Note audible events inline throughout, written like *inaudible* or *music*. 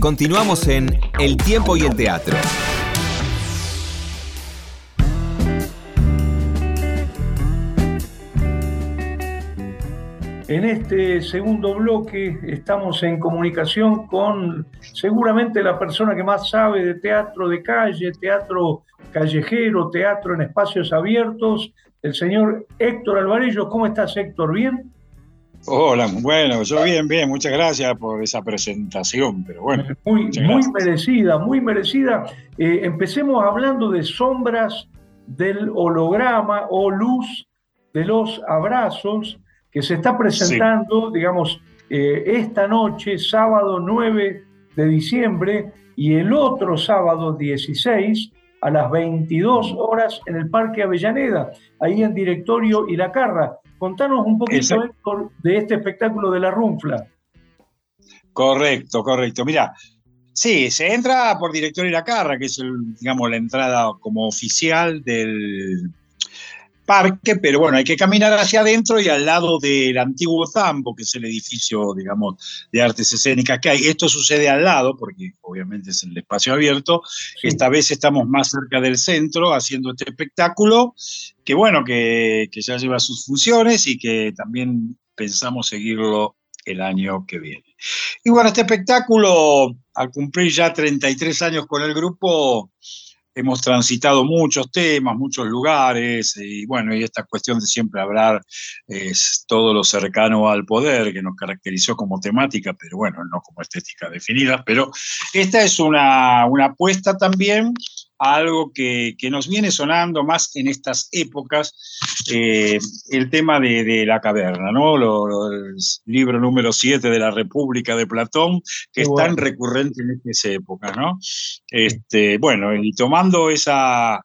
Continuamos en El tiempo y el teatro. En este segundo bloque estamos en comunicación con seguramente la persona que más sabe de teatro de calle, teatro callejero, teatro en espacios abiertos, el señor Héctor Alvarello. ¿Cómo estás, Héctor? ¿Bien? Hola, bueno, yo bien, bien, muchas gracias por esa presentación, pero bueno. *laughs* Muy, muy merecida, muy merecida. Eh, empecemos hablando de sombras del holograma o luz de los abrazos que se está presentando, digamos, eh, esta noche, sábado 9 de diciembre, y el otro sábado 16 a las 22 horas en el Parque Avellaneda, ahí en Directorio y La Carra. Contanos un poquito, de este espectáculo de la Runfla. Correcto, correcto. Mira, sí, se entra por Directorio y La Carra, que es, el, digamos, la entrada como oficial del parque, pero bueno, hay que caminar hacia adentro y al lado del antiguo Zambo, que es el edificio, digamos, de artes escénicas que hay. Esto sucede al lado, porque obviamente es el espacio abierto. Esta vez estamos más cerca del centro haciendo este espectáculo, que bueno, que, que ya lleva sus funciones y que también pensamos seguirlo el año que viene. Y bueno, este espectáculo, al cumplir ya 33 años con el grupo, hemos transitado muchos temas, muchos lugares, y bueno, y esta cuestión de siempre hablar es todo lo cercano al poder que nos caracterizó como temática, pero bueno, no como estética definida, pero esta es una, una apuesta también algo que, nos viene sonando más en estas épocas, eh, el tema de, la caverna, ¿no? el libro número 7 de la República de Platón, que es tan recurrente en esta época, ¿no? Este, bueno, y tomando esa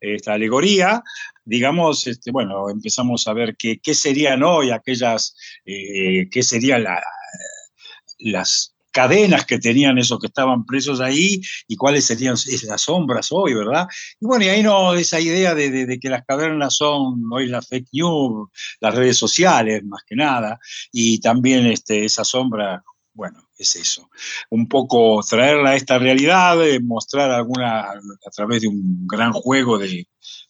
esta alegoría, digamos, este, bueno, empezamos a ver qué, serían hoy aquellas, eh, qué serían las cadenas que tenían esos que estaban presos ahí y cuáles serían esas sombras hoy, ¿verdad? Y bueno, y ahí no, esa idea de, que las cavernas son hoy la fake news, las redes sociales más que nada, y también este, esa sombra, bueno, es eso. Un poco traerla a esta realidad, eh, mostrar alguna, a través de un gran juego de,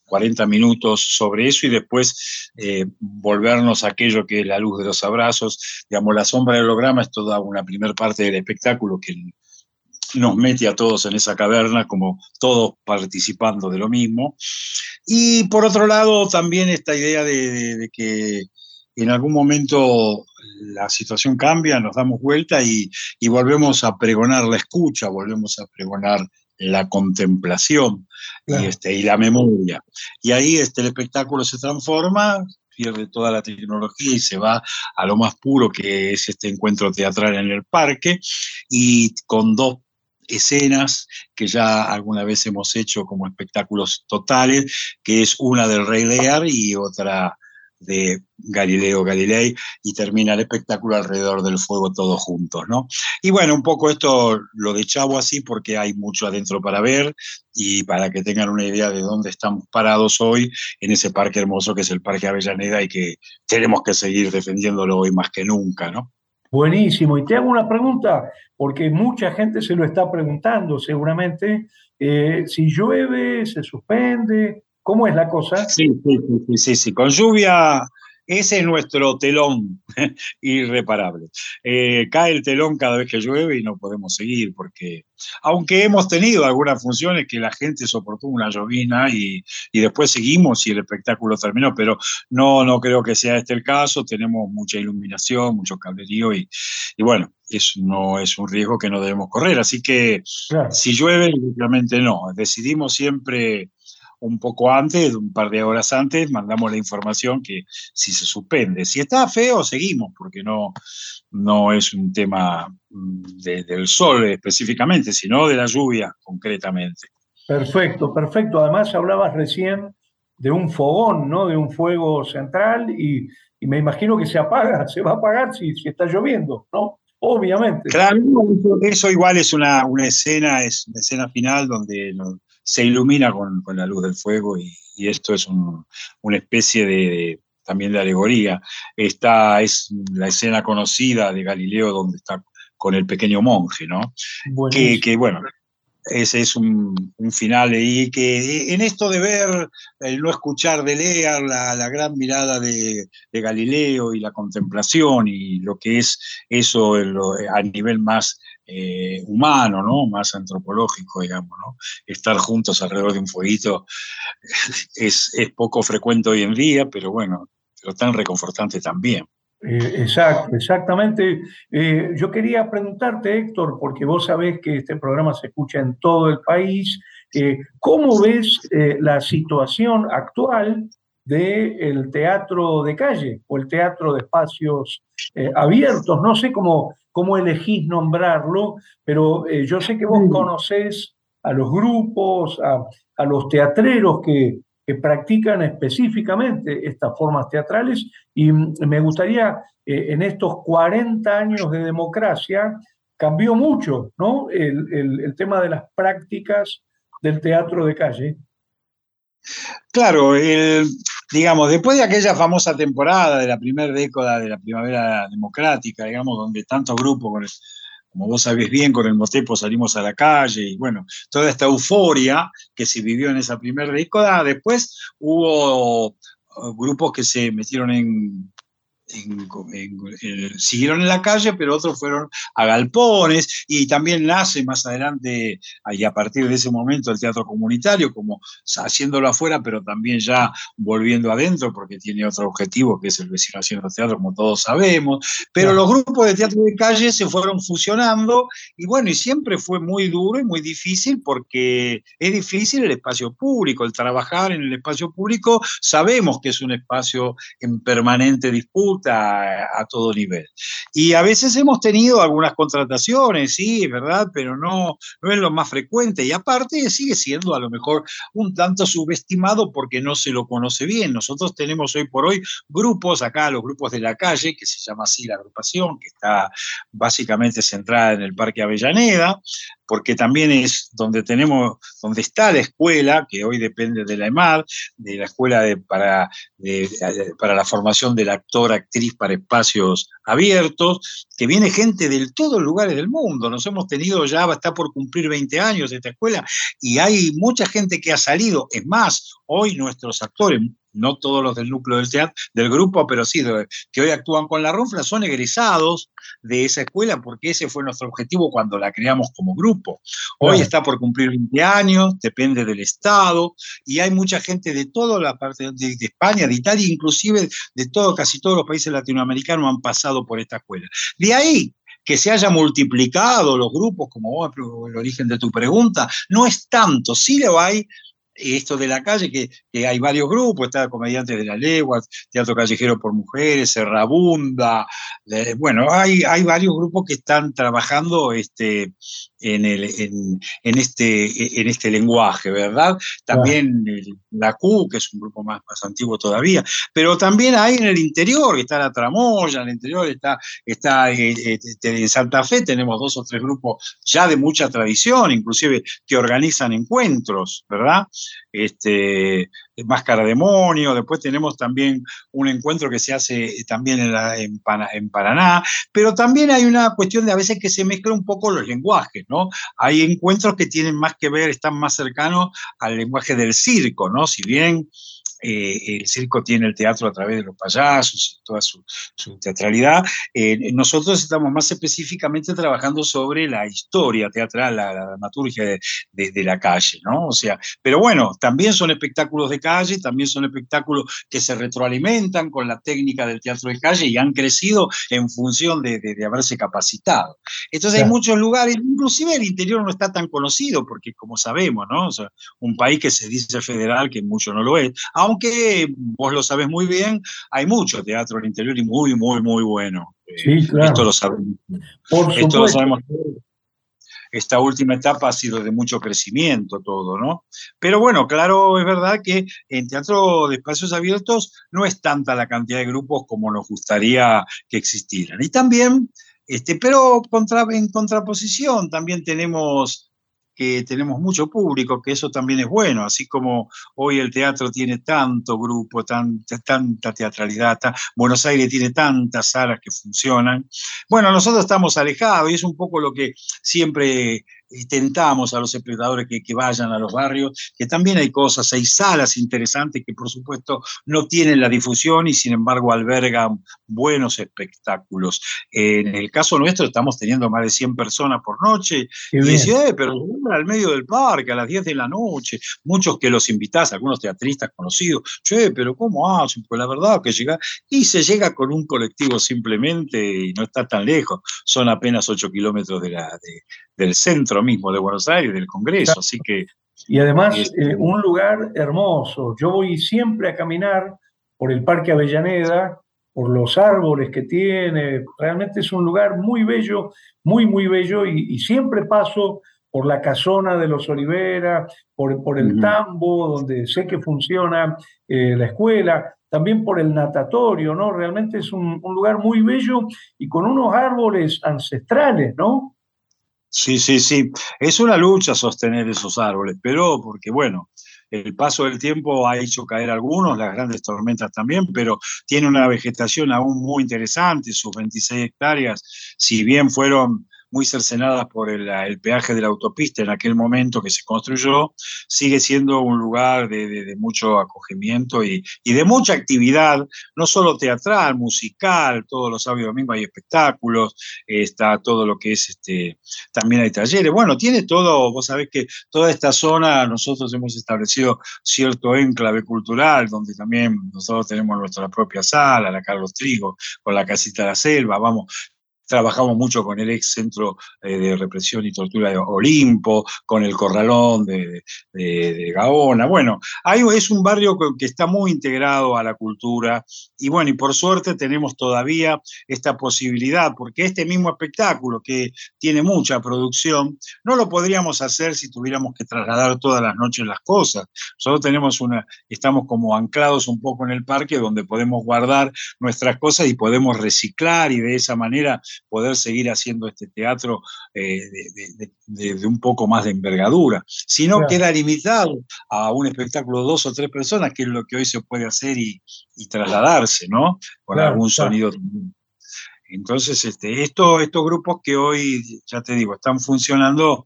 40 minutos sobre eso y después eh, volvernos a aquello que es la luz de los abrazos. Digamos, la sombra del holograma es toda una primera parte del espectáculo que nos mete a todos en esa caverna, como todos participando de lo mismo. Y por otro lado, también esta idea de, que en algún momento la situación cambia, nos damos vuelta y, y, volvemos a pregonar la escucha, volvemos a pregonar la contemplación y, este, y la memoria. Y ahí este, el espectáculo se transforma, pierde toda la tecnología y se va a lo más puro que es este encuentro teatral en el parque y con dos escenas que ya alguna vez hemos hecho como espectáculos totales, que es una del Rey Lear y otra de Galileo Galilei y termina el espectáculo alrededor del fuego todos juntos, ¿no? Y bueno, un poco esto lo de Chavo así porque hay mucho adentro para ver y para que tengan una idea de dónde estamos parados hoy en ese parque hermoso que es el Parque Avellaneda y que tenemos que seguir defendiéndolo hoy más que nunca, ¿no? Buenísimo. Y te hago una pregunta, porque mucha gente se lo está preguntando seguramente. Eh, si llueve, se suspende, ¿Cómo es la cosa? Sí, sí, sí, sí, sí. Con lluvia, ese es nuestro telón *laughs* irreparable. Eh, cae el telón cada vez que llueve y no podemos seguir, porque aunque hemos tenido algunas funciones que la gente soportó una llovina y, después seguimos y el espectáculo terminó, pero no, no creo que sea este el caso. Tenemos mucha iluminación, mucho cablerío y, y bueno, eso no es un riesgo que no debemos correr. Así que si llueve, obviamente no. Decidimos siempre un poco antes, un par de horas antes, mandamos la información que si se suspende. Si está feo, seguimos, porque no, no es un tema mm, del sol específicamente, sino de la lluvia concretamente. Perfecto, perfecto. Además, hablabas recién de un fogón, ¿no? De un fuego central y, me imagino que se apaga, *laughs* se va a apagar si, si está lloviendo, ¿no? Obviamente. Claro, eso igual es una, una escena, es una escena final donde se ilumina con, la luz del fuego y, esto es una especie de, también de alegoría. Esta es la escena conocida de Galileo donde está con el pequeño monje, ¿no? Que, que, bueno, ese es un, final y que en esto de ver, el no escuchar, de leer la, gran mirada de, Galileo y la contemplación y lo que es eso a nivel más eh, humano, ¿no? más antropológico, digamos, ¿no? estar juntos alrededor de un fueguito *laughs* es, es poco frecuente hoy en día, pero bueno, pero tan reconfortante también. Eh, exacto, exactamente. Eh, yo quería preguntarte, Héctor, porque vos sabés que este programa se escucha en todo el país, eh, ¿cómo ves la situación actual del teatro de calle o el teatro de espacios abiertos? No sé cómo, cómo elegís nombrarlo, pero yo sé que vos conocés a los grupos, a, a los teatreros que, que practican específicamente estas formas teatrales y me gustaría, eh, en estos 40 años de democracia, cambió mucho ¿no? el, tema de las prácticas del teatro de calle. Claro, digamos, después de aquella famosa temporada de la primera década de la primavera democrática, digamos, donde tantos grupos como vos sabés bien, con el Motepo salimos a la calle y bueno, toda esta euforia que se vivió en esa primera década, después hubo uh, grupos que se metieron en siguieron en la calle, pero otros fueron a galpones y también nace más adelante y a partir de ese momento el teatro comunitario, como haciéndolo afuera, pero también ya volviendo adentro, porque tiene otro objetivo que es el vecino haciendo teatro, como todos sabemos. Pero los grupos de teatro de calle se fueron fusionando y bueno, y siempre fue muy duro y muy difícil porque es difícil el espacio público, el trabajar en el espacio público, sabemos que es un espacio en permanente disputa a, todo nivel. Y a veces hemos tenido algunas contrataciones, sí, verdad, pero no, no es lo más frecuente. Y aparte sigue siendo a lo mejor un tanto subestimado porque no se lo conoce bien. Nosotros tenemos hoy por hoy grupos, acá los grupos de la calle, que se llama así la agrupación, que está básicamente centrada en el Parque Avellaneda, porque también es donde tenemos, donde está la escuela, que hoy depende de la EMAD, de la escuela para, para la formación del actor, actriz para espacios abiertos, que viene gente de todos lugares del mundo. Nos hemos tenido ya, está por cumplir 20 años esta escuela, y hay mucha gente que ha salido. Es más, hoy nuestros actores, no todos los del núcleo del teatro, del grupo, pero sí, que hoy actúan con la Ronfla, son egresados de esa escuela porque ese fue nuestro objetivo cuando la creamos como grupo. Hoy está por cumplir 20 años, depende del Estado, y hay mucha gente de toda la parte de, España, de Italia, inclusive de todo, casi todos los países latinoamericanos han pasado por esta escuela. De ahí que se haya multiplicado los grupos, como vos, el origen de tu pregunta, no es tanto, sí lo hay, esto de la calle, que, hay varios grupos, está Comediantes de la Legua, Teatro Callejero por Mujeres, Serrabunda, bueno, hay, hay varios grupos que están trabajando este, en, el, en, este, en este lenguaje, ¿verdad? También la Q, que es un grupo más, más antiguo todavía, pero también hay en el interior, está la Tramoya, en el interior está, está eh, eh, en Santa Fe, tenemos dos o tres grupos ya de mucha tradición, inclusive que organizan encuentros, ¿verdad? Este, Máscara Demonio, después tenemos también un encuentro que se hace también en, en, Paraná, pero también hay una cuestión de a veces que se mezcla un poco los lenguajes, ¿no? Hay encuentros que tienen más que ver, están más cercanos al lenguaje del circo, ¿no? Si bien eh, el circo tiene el teatro a través de los payasos y toda su, teatralidad. Eh, nosotros estamos más específicamente trabajando sobre la historia teatral, la, dramaturgia de, la calle, ¿no? O sea, pero bueno, también son espectáculos de calle, también son espectáculos que se retroalimentan con la técnica del teatro de calle y han crecido en función de, haberse capacitado. Entonces hay muchos lugares, inclusive el interior no está tan conocido, porque como sabemos, ¿no? O sea, un país que se dice federal, que mucho no lo es, aunque vos lo sabes muy bien, hay mucho teatro el interior y muy, muy, muy bueno. Sí, eh, claro. Esto lo sabemos. Esto lo sabemos. Esta última etapa ha sido de mucho crecimiento todo, ¿no? Pero bueno, claro, es verdad que en teatro de espacios abiertos no es tanta la cantidad de grupos como nos gustaría que existieran. Y también, este, pero contra, en contraposición, también tenemos que tenemos mucho público, que eso también es bueno, así como hoy el teatro tiene tanto grupo, tanta, teatralidad, Buenos Aires tiene tantas salas que funcionan. Bueno, nosotros estamos alejados y es un poco lo que siempre tentamos a los espectadores que, que, vayan a los barrios, que también hay cosas, hay salas interesantes que por supuesto no tienen la difusión y sin embargo albergan buenos espectáculos. En el caso nuestro estamos teniendo más de 100 personas por noche y decía, pero al medio del parque, a las 10 de la noche, muchos que los invitás, algunos teatristas conocidos, che, pero ¿cómo hacen? Pues la verdad que llega, y se llega con un colectivo simplemente y no está tan lejos, son apenas 8 kilómetros de la, del centro mismo de Buenos Aires, del Congreso, así que... Y además, este, eh, un lugar hermoso. Yo voy siempre a caminar por el Parque Avellaneda, por los árboles que tiene. Realmente es un lugar muy bello, muy, muy bello, y, siempre paso por la casona de los Olivera, por, por el tambo, donde sé que funciona eh, la escuela, también por el natatorio, ¿no? Realmente es un, un lugar muy bello y con unos árboles ancestrales, ¿no? Sí, sí, sí. Es una lucha sostener esos árboles, pero porque, bueno, el paso del tiempo ha hecho caer algunos, las grandes tormentas también, pero tiene una vegetación aún muy interesante, sus 26 hectáreas, si bien fueron muy cercenadas por el, peaje de la autopista en aquel momento que se construyó, sigue siendo un lugar de, mucho acogimiento y, de mucha actividad, no solo teatral, musical, todos los sábados y domingos hay espectáculos, está todo lo que es, este, también hay talleres, bueno, tiene todo, vos sabés que toda esta zona nosotros hemos establecido cierto enclave cultural, donde también nosotros tenemos nuestra propia sala, la Carlos Trigo, con la casita de la selva, vamos, Trabajamos mucho con el ex centro eh, de represión y tortura de Olimpo, con el corralón de, Gaona. Bueno, es un barrio que está muy integrado a la cultura y bueno, y por suerte tenemos todavía esta posibilidad, porque este mismo espectáculo que tiene mucha producción, no lo podríamos hacer si tuviéramos que trasladar todas las noches las cosas. Nosotros tenemos una, estamos como anclados un poco en el parque donde podemos guardar nuestras cosas y podemos reciclar y de esa manera poder seguir haciendo este teatro eh, de, un poco más de envergadura. Si no, queda limitado a un espectáculo de dos o tres personas, que es lo que hoy se puede hacer y, trasladarse, ¿no? Con algún sonido entonces, este, estos grupos que hoy, ya te digo, están funcionando,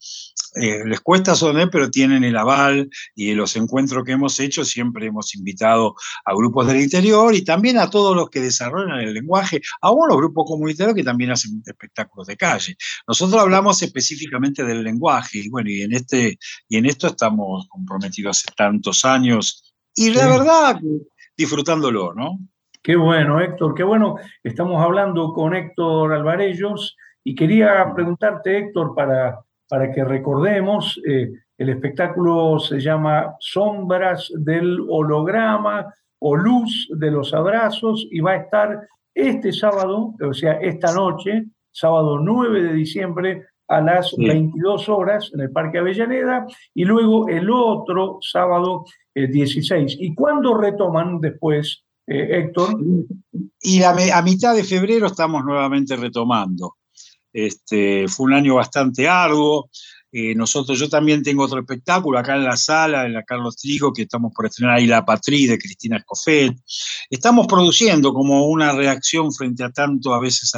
eh, les cuesta sonar, pero tienen el aval y los encuentros que hemos hecho siempre hemos invitado a grupos del interior y también a todos los que desarrollan el lenguaje, aún los grupos comunitarios que también hacen espectáculos de calle. Nosotros hablamos específicamente del lenguaje y bueno, y en, este, y en esto estamos comprometidos hace tantos años y la verdad disfrutándolo, ¿no? Qué bueno, Héctor, qué bueno. Estamos hablando con Héctor Alvarellos y quería preguntarte, Héctor, para, para que recordemos, eh, el espectáculo se llama Sombras del Holograma o Luz de los Abrazos y va a estar este sábado, o sea, esta noche, sábado 9 de diciembre a las 22 horas en el Parque Avellaneda y luego el otro sábado 16. Eh, ¿Y cuándo retoman después eh, Héctor. Y a, mitad de febrero estamos nuevamente retomando. Este, fue un año bastante arduo, eh, nosotros, yo también tengo otro espectáculo acá en la sala, en la Carlos Trigo, que estamos por estrenar ahí La Patrí de Cristina Escofet. Estamos produciendo como una reacción frente a tanto a veces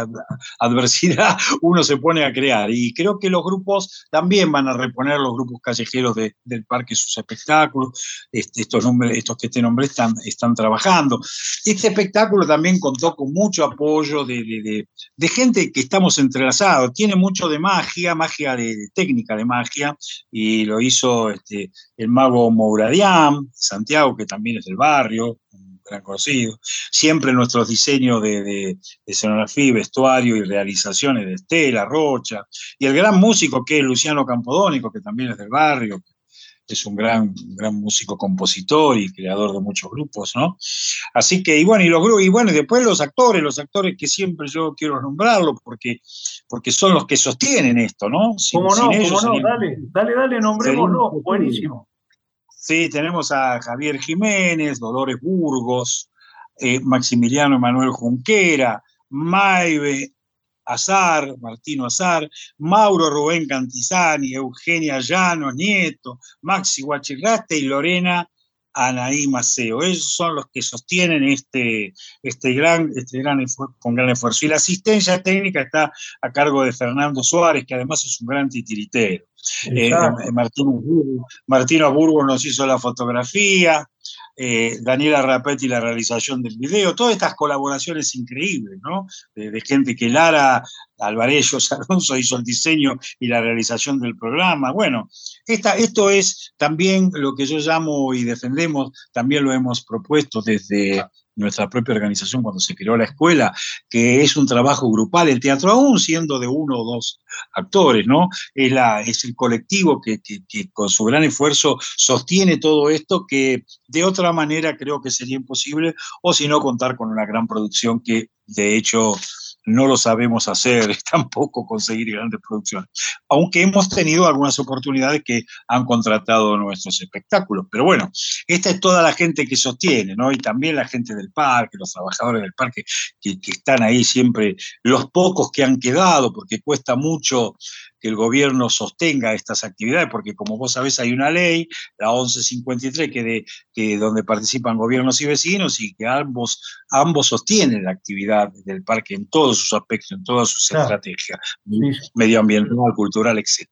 adversidad, *laughs* uno se pone a crear. Y creo que los grupos también van a reponer, los grupos callejeros del parque, sus espectáculos. Este, estos, nombres, estos que te nombré están, están trabajando. Este espectáculo también contó con mucho apoyo de, de gente que estamos entrelazados. Tiene mucho de magia, magia de técnica, de magia y lo hizo este, el mago Mouradian, Santiago, que también es del barrio, un gran conocido. Siempre nuestros diseños de, de, escenografía, vestuario y realizaciones de Estela, Rocha, y el gran músico que es Luciano Campodónico, que también es del barrio, es un gran, gran músico compositor y creador de muchos grupos, ¿no? Así que, y bueno, y los y bueno, y después los actores, los actores que siempre yo quiero nombrarlos porque, porque son los que sostienen esto, ¿no? ¿Cómo no? ¿Cómo no? Dale, dale, dale, nombrémoslo, buenísimo. Sí, tenemos a Javier Jiménez, Dolores Burgos, eh, Maximiliano Emanuel Junquera, Maive, Azar, Martino Azar, Mauro Rubén Cantizani, Eugenia Llanos, Nieto, Maxi Guachirraste y Lorena Anaí Maceo. Ellos son los que sostienen este, este gran, este gran con gran esfuerzo. Y la asistencia técnica está a cargo de Fernando Suárez, que además es un gran titiritero. Eh, Martino, Burgos nos hizo la fotografía, eh, Daniela Rapetti la realización del video, todas estas colaboraciones increíbles, ¿no? De, gente que Lara Alvarellos Alonso hizo el diseño y la realización del programa. Bueno, esta, esto es también lo que yo llamo y defendemos, también lo hemos propuesto desde nuestra propia organización cuando se creó la escuela, que es un trabajo grupal, el teatro aún siendo de uno o dos actores, ¿no? Es, la, es el colectivo que, con su gran esfuerzo sostiene todo esto que de otra manera creo que sería imposible, o si no contar con una gran producción que de hecho no lo sabemos hacer, *laughs* tampoco conseguir grandes producciones. Aunque hemos tenido algunas oportunidades que han contratado nuestros espectáculos. Pero bueno, esta es toda la gente que sostiene, ¿no? Y también la gente del parque, los trabajadores del parque que, que están ahí siempre, los pocos que han quedado, porque cuesta mucho que el gobierno sostenga estas actividades, porque como vos sabés hay una ley, la 1153, que, de, que donde participan gobiernos y vecinos y que ambos, ambos sostienen la actividad del parque en todos sus aspectos, en todas sus estrategias, medioambiental, cultural, etc.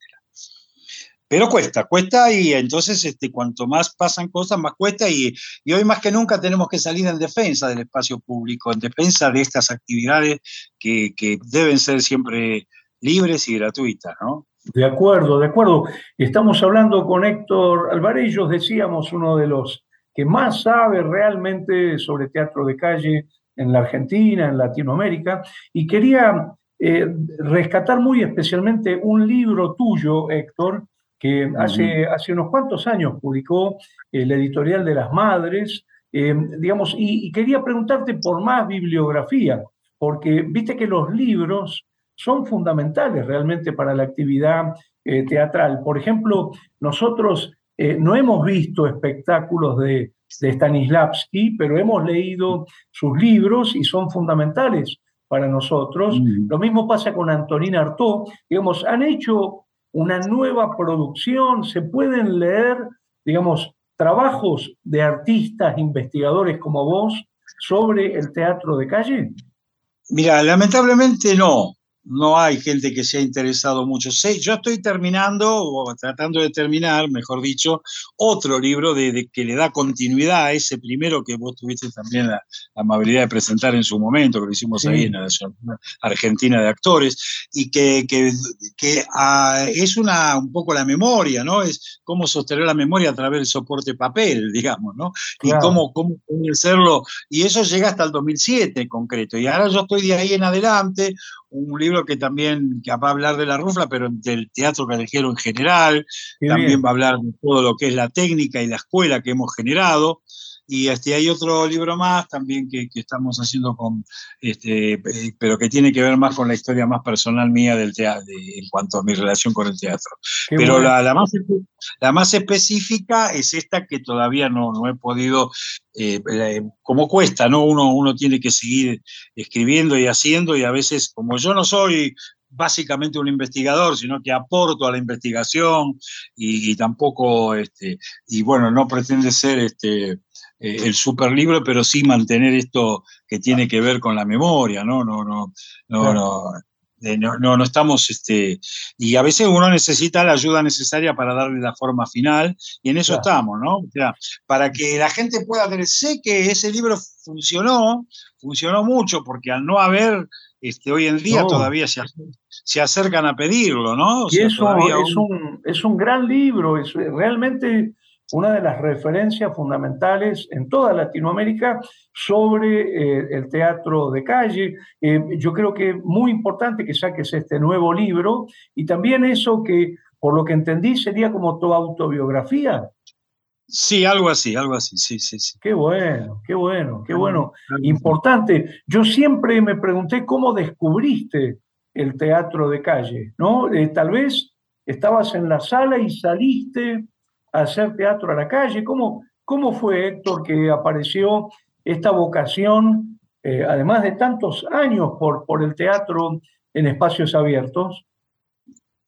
Pero cuesta, cuesta y entonces este, cuanto más pasan cosas, más cuesta y, y, hoy más que nunca tenemos que salir en defensa del espacio público, en defensa de estas actividades que, que deben ser siempre libres y gratuitas, ¿no? De acuerdo, de acuerdo. Estamos hablando con Héctor Alvarellos, decíamos, uno de los que más sabe realmente sobre teatro de calle en la Argentina, en Latinoamérica, y quería eh, rescatar muy especialmente un libro tuyo, Héctor, que hace, hace unos cuantos años publicó el editorial de las Madres, eh, digamos, y, y, quería preguntarte por más bibliografía, porque viste que los libros son fundamentales realmente para la actividad eh, teatral. Por ejemplo, nosotros eh, no hemos visto espectáculos de, Stanislavski, pero hemos leído sus libros y son fundamentales para nosotros. Mm. Lo mismo pasa con Antonina Artaud. Digamos, han hecho una nueva producción, se pueden leer, digamos, trabajos de artistas, investigadores como vos sobre el teatro de calle. Mira, lamentablemente no no hay gente que se ha interesado mucho. yo estoy terminando, o tratando de terminar, mejor dicho, otro libro de, que le da continuidad a ese primero que vos tuviste también la, amabilidad de presentar en su momento, que lo hicimos ahí en la Argentina de Actores, y que, que, ah, es una, un poco la memoria, ¿no? Es cómo sostener la memoria a través del soporte papel, digamos, ¿no? Y cómo, cómo hacerlo. Y eso llega hasta el 2007 en concreto. Y ahora yo estoy de ahí en adelante un libro que también va a hablar de la rufla, pero del teatro callejero en general, también va a hablar de todo lo que es la técnica y la escuela que hemos generado. Y este, hay otro libro más también que, estamos haciendo con, este, eh, pero que tiene que ver más con la historia más personal mía del teatro, en cuanto a mi relación con el teatro. pero la, la, más, la más específica es esta que todavía no, no he podido, eh, eh, como cuesta, ¿no? Uno, uno tiene que seguir escribiendo y haciendo y a veces, como yo no soy básicamente un investigador, sino que aporto a la investigación y, y tampoco, este, y bueno, no pretende ser este, eh, el super libro, pero sí mantener esto que tiene que ver con la memoria, ¿no? No, no, no, no. Eh, no, no, estamos, este, y a veces uno necesita la ayuda necesaria para darle la forma final, y en eso estamos, ¿no? O sea, para que la gente pueda ver, sé que ese libro funcionó, funcionó mucho, porque al no haber, este, hoy en día todavía se, se, acercan a pedirlo, ¿no? y eso es, un, es un gran libro, es realmente una de las referencias fundamentales en toda Latinoamérica sobre eh, el teatro de calle. Eh, yo creo que es muy importante que saques este nuevo libro y también eso que, por lo que entendí, sería como tu autobiografía. Sí, algo así, algo así, sí, sí, sí. Qué bueno, qué bueno, qué bueno. Importante. Yo siempre me pregunté cómo descubriste el teatro de calle, ¿no? Eh, tal vez estabas en la sala y saliste hacer teatro a la calle? ¿Cómo, cómo fue, Héctor, que apareció esta vocación, eh, además de tantos años por, por el teatro en espacios abiertos?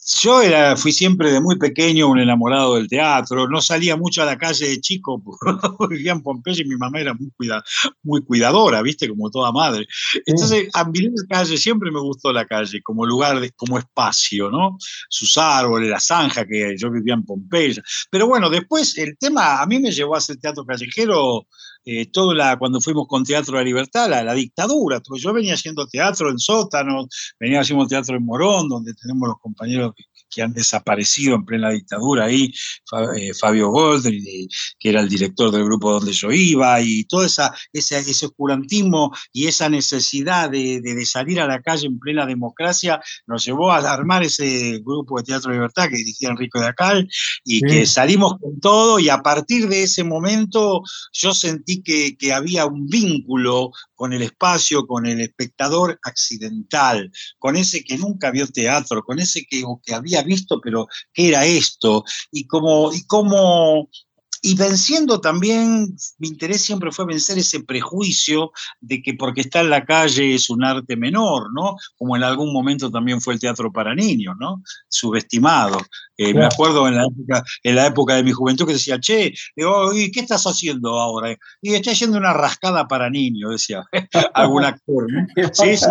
Yo era, fui siempre de muy pequeño un enamorado del teatro, no salía mucho a la calle de chico, *laughs* vivía en Pompeya y mi mamá era muy, muy cuidadora, ¿viste? Como toda madre. Entonces, a mí la calle siempre me gustó la calle, como lugar, de, como espacio, ¿no? Sus árboles, la zanja, que yo vivía en Pompeya. Pero bueno, después el tema a mí me llevó a hacer teatro callejero eh, todo la, cuando fuimos con Teatro de la Libertad, la, dictadura. Yo venía haciendo teatro en sótanos, venía haciendo teatro en Morón, donde tenemos los compañeros que, que han desaparecido en plena dictadura ahí, eh, Fabio Goldri, que era el director del grupo donde yo iba, y todo esa, ese, ese oscurantismo y esa necesidad de, de, salir a la calle en plena democracia nos llevó a armar ese grupo de Teatro Libertad que dirigía Enrico de Acal, y sí. que salimos con todo, y a partir de ese momento yo sentí que, que había un vínculo con el espacio, con el espectador accidental, con ese que nunca vio teatro, con ese que, que había visto, pero ¿qué era esto? Y como, y como y venciendo también, mi interés siempre fue vencer ese prejuicio de que porque está en la calle es un arte menor, ¿no? Como en algún momento también fue el teatro para niños, ¿no? Subestimado. Eh, me acuerdo en la, época, en la época de mi juventud que decía, che, digo, ¿y qué estás haciendo ahora? Y estoy haciendo una rascada para niños, decía *laughs* algún actor. ¿no? *laughs* Sí, sí,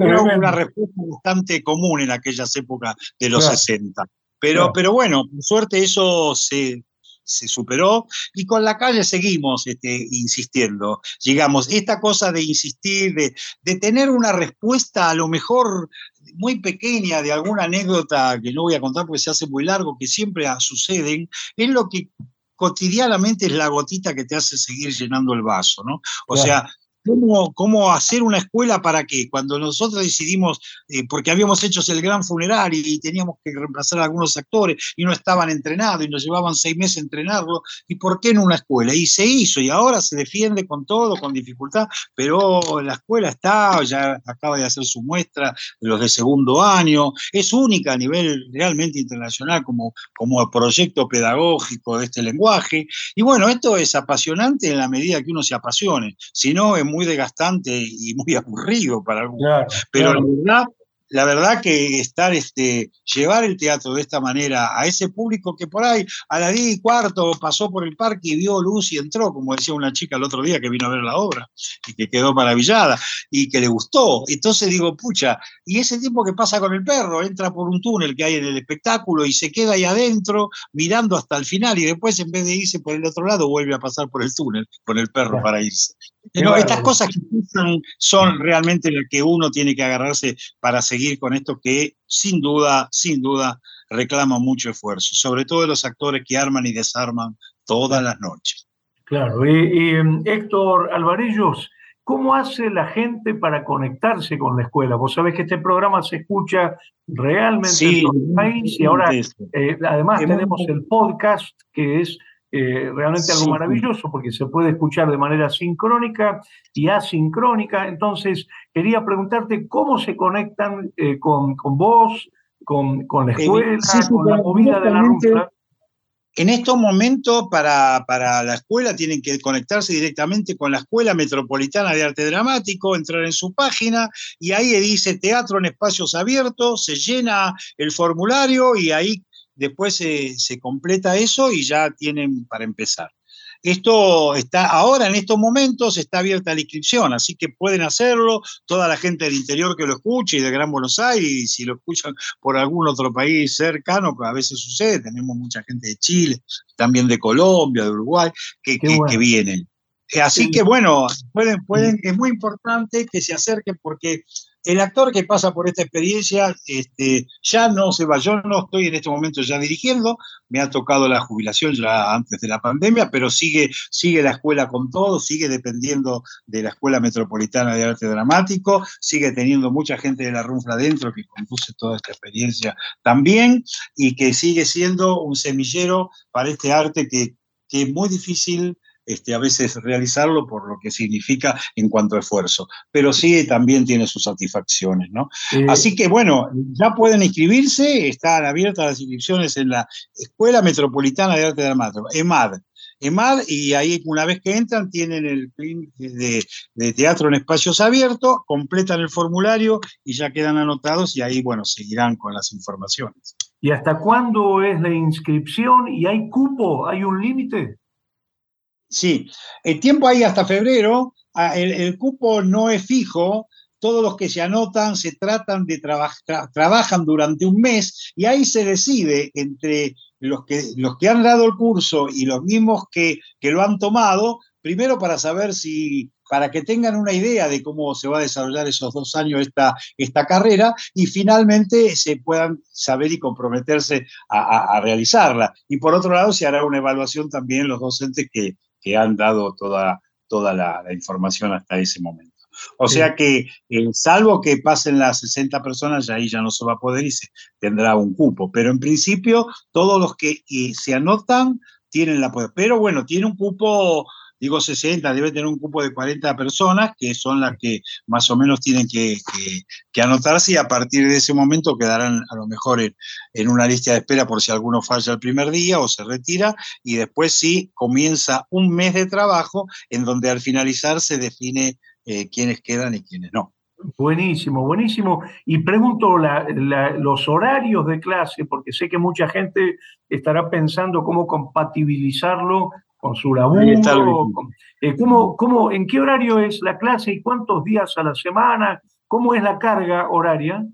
era una respuesta bastante común en aquellas épocas de los claro. 60. Pero, claro. pero bueno, por suerte eso se, se superó y con la calle seguimos este, insistiendo. Llegamos, esta cosa de insistir, de, de, tener una respuesta a lo mejor muy pequeña de alguna anécdota que no voy a contar porque se hace muy largo, que siempre suceden, es lo que cotidianamente es la gotita que te hace seguir llenando el vaso, ¿no? O claro. sea, cómo, hacer una escuela para que cuando nosotros decidimos, eh, porque habíamos hecho el gran funeral y teníamos que reemplazar a algunos actores y no estaban entrenados y nos llevaban seis meses entrenarlo, ¿y por qué en una escuela? Y se hizo y ahora se defiende con todo, con dificultad, pero la escuela está, ya acaba de hacer su muestra los de segundo año, es única a nivel realmente internacional como, como proyecto pedagógico de este lenguaje. Y bueno, esto es apasionante en la medida que uno se apasione, si no es muy desgastante y muy *laughs* aburrido para algunos. Claro, Pero claro. la verdad, la verdad que estar, este, llevar el teatro de esta manera a ese público que por ahí a las 10 y cuarto pasó por el parque y vio luz y entró, como decía una chica el otro día que vino a ver la obra y que quedó maravillada y que le gustó. Entonces digo, pucha, y ese tiempo que pasa con el perro, entra por un túnel que hay en el espectáculo y se queda ahí adentro mirando hasta el final y después en vez de irse por el otro lado vuelve a pasar por el túnel con el perro para irse. Pero estas cosas que son, son realmente las que uno tiene que agarrarse para seguir con esto que sin duda, sin duda, reclama mucho esfuerzo, sobre todo de los actores que arman y desarman todas las noches. Claro, y, y Héctor Alvarellos, ¿cómo hace la gente para conectarse con la escuela? Vos sabés que este programa se escucha realmente sí, en todo el país y ahora eh, además tenemos el podcast que es eh, realmente algo sí. maravilloso porque se puede escuchar de manera sincrónica y asincrónica. Entonces, quería preguntarte cómo se conectan eh, con, con, vos, con, con la escuela, sí, sí, con la movida de la RUFLA. En estos momentos, para, para, la escuela, tienen que conectarse directamente con la Escuela Metropolitana de Arte Dramático, entrar en su página y ahí dice teatro en espacios abiertos, se llena el formulario y ahí después se, se, completa eso y ya tienen para empezar. Esto está ahora en estos momentos está abierta la inscripción, así que pueden hacerlo toda la gente del interior que lo escuche y de Gran Buenos Aires, y si lo escuchan por algún otro país cercano, pues a veces sucede, tenemos mucha gente de Chile, también de Colombia, de Uruguay, que, que, bueno. que vienen. Así sí. que bueno, pueden, pueden, es muy importante que se acerquen porque el actor que pasa por esta experiencia este, ya no se va. Yo no estoy en este momento ya dirigiendo, me ha tocado la jubilación ya antes de la pandemia, pero sigue, sigue la escuela con todo, sigue dependiendo de la Escuela Metropolitana de Arte Dramático, sigue teniendo mucha gente de la RUNFLA adentro que conduce toda esta experiencia también y que sigue siendo un semillero para este arte que, que es muy difícil este, a veces realizarlo por lo que significa en cuanto a esfuerzo, pero sí también tiene sus satisfacciones, ¿no? Eh, Así que bueno, ya pueden inscribirse, están abiertas las inscripciones en la Escuela Metropolitana de Arte Dramático, EMAD, EMAD, y ahí una vez que entran tienen el de, de teatro en espacios abiertos, completan el formulario y ya quedan anotados y ahí, bueno, seguirán con las informaciones. ¿Y hasta cuándo es la inscripción? ¿Y hay cupo? ¿Hay un límite? Sí, el tiempo hay hasta febrero, el, cupo no es fijo, todos los que se anotan se tratan de trabajar, trabajan durante un mes y ahí se decide entre los que, los que han dado el curso y los mismos que, que lo han tomado, primero para saber si para que tengan una idea de cómo se va a desarrollar esos dos años esta, esta carrera y finalmente se puedan saber y comprometerse a, realizarla. Y por otro lado, se hará una evaluación también los docentes que, han dado toda, toda la, información hasta ese momento. O sea que, eh, salvo que pasen las 60 personas, ya ahí ya no se va a poder y se tendrá un cupo. Pero en principio, todos los que eh, se anotan tienen la Pero bueno, tiene un cupo digo 60, debe tener un cupo de 40 personas, que son las que más o menos tienen que, anotarse y a partir de ese momento quedarán a lo mejor en, una lista de espera por si alguno falla el primer día o se retira y después sí comienza un mes de trabajo en donde al finalizar se define eh, quiénes quedan y quiénes no. Buenísimo, buenísimo. Y pregunto los horarios de clase, porque sé que mucha gente estará pensando cómo compatibilizarlo con su laburo. Eh, ¿cómo, en qué horario es la clase y cuántos días a la semana? ¿Cómo es la carga horaria?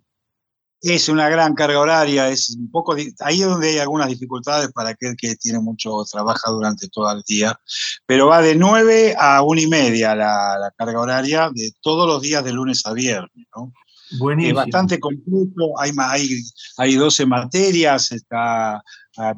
Es una gran carga horaria, es un poco ahí es donde hay algunas dificultades para aquel que tiene mucho, trabaja durante todo el día, pero va de 9 a 1 y media la, carga horaria de todos los días de lunes a viernes, ¿no? Es bastante completo, hay, hay, hay 12 materias, está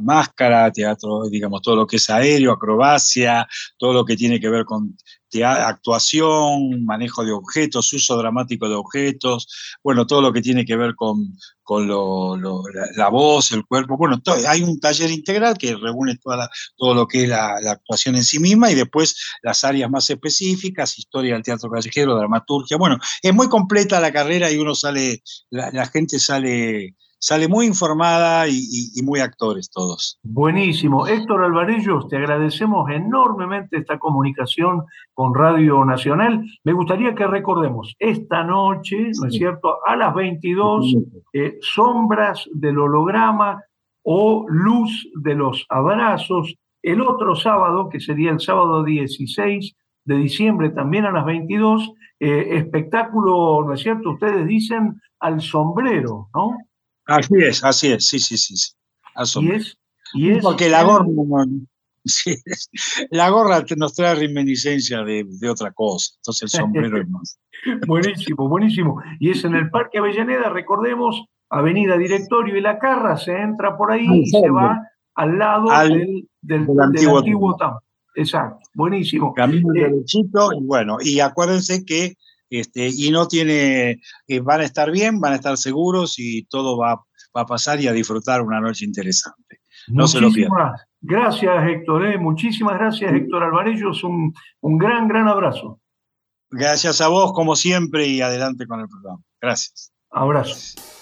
máscara, teatro, digamos, todo lo que es aéreo, acrobacia, todo lo que tiene que ver con actuación, manejo de objetos, uso dramático de objetos, bueno, todo lo que tiene que ver con, con la, voz, el cuerpo. Bueno, hay un taller integral que reúne toda todo lo que es la, actuación en sí misma y después las áreas más específicas, historia del teatro callejero, dramaturgia. Bueno, es muy completa la carrera y uno sale, la gente sale sale muy informada y, muy actores todos. Buenísimo. Héctor Alvarellos, te agradecemos enormemente esta comunicación con Radio Nacional. Me gustaría que recordemos esta noche, ¿no es cierto?, a las 22, eh, Sombras del Holograma o Luz de los Abrazos. El otro sábado, que sería el sábado 16 de diciembre, también a las 22, eh, espectáculo, ¿no es cierto? Ustedes dicen al sombrero, ¿no? Así es, así es, sí, sí, sí. ¿Y es, Porque la gorra, *laughs* la gorra nos trae reminiscencia de, otra cosa, entonces el sombrero es más. *laughs* buenísimo, buenísimo. Y es en el Parque Avellaneda, recordemos, Avenida Directorio y La Carra, se entra por ahí y se va al lado del, del, antiguo, Exacto, buenísimo. Camino eh, derechito y bueno, y acuérdense que este, y no tiene, eh, van a estar bien, van a estar seguros y todo va, a pasar y a disfrutar una noche interesante. No se lo pierdan. Gracias, Héctor. Eh. Muchísimas gracias, Héctor Alvarellos. Un, un gran, gran abrazo. Gracias a vos, como siempre, y adelante con el programa. Gracias. Abrazo.